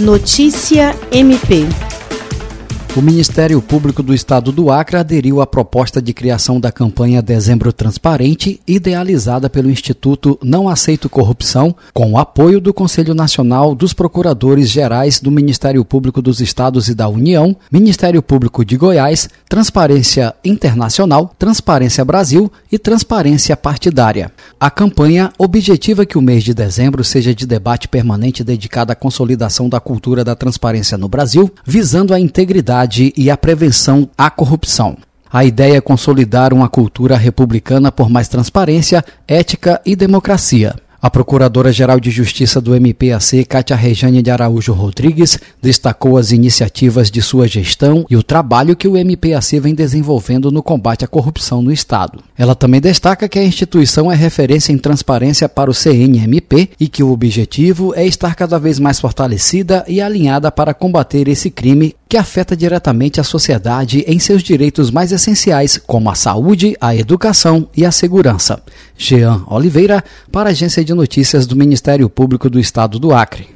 Notícia MP o Ministério Público do Estado do Acre aderiu à proposta de criação da campanha Dezembro Transparente, idealizada pelo Instituto Não Aceito Corrupção, com o apoio do Conselho Nacional dos Procuradores Gerais do Ministério Público dos Estados e da União, Ministério Público de Goiás, Transparência Internacional, Transparência Brasil e Transparência Partidária. A campanha objetiva que o mês de dezembro seja de debate permanente dedicado à consolidação da cultura da transparência no Brasil, visando a integridade combate e a prevenção à corrupção. A ideia é consolidar uma cultura republicana por mais transparência, ética e democracia. A Procuradora-Geral de Justiça do MPAC, Cátia Rejane de Araújo Rodrigues, destacou as iniciativas de sua gestão e o trabalho que o MPAC vem desenvolvendo no combate à corrupção no Estado. Ela também destaca que a instituição é referência em transparência para o CNMP e que o objetivo é estar cada vez mais fortalecida e alinhada para combater esse crime que afeta diretamente a sociedade em seus direitos mais essenciais, como a saúde, a educação e a segurança. Jean Oliveira, para a Agência de Notícias do Ministério Público do Estado do Acre.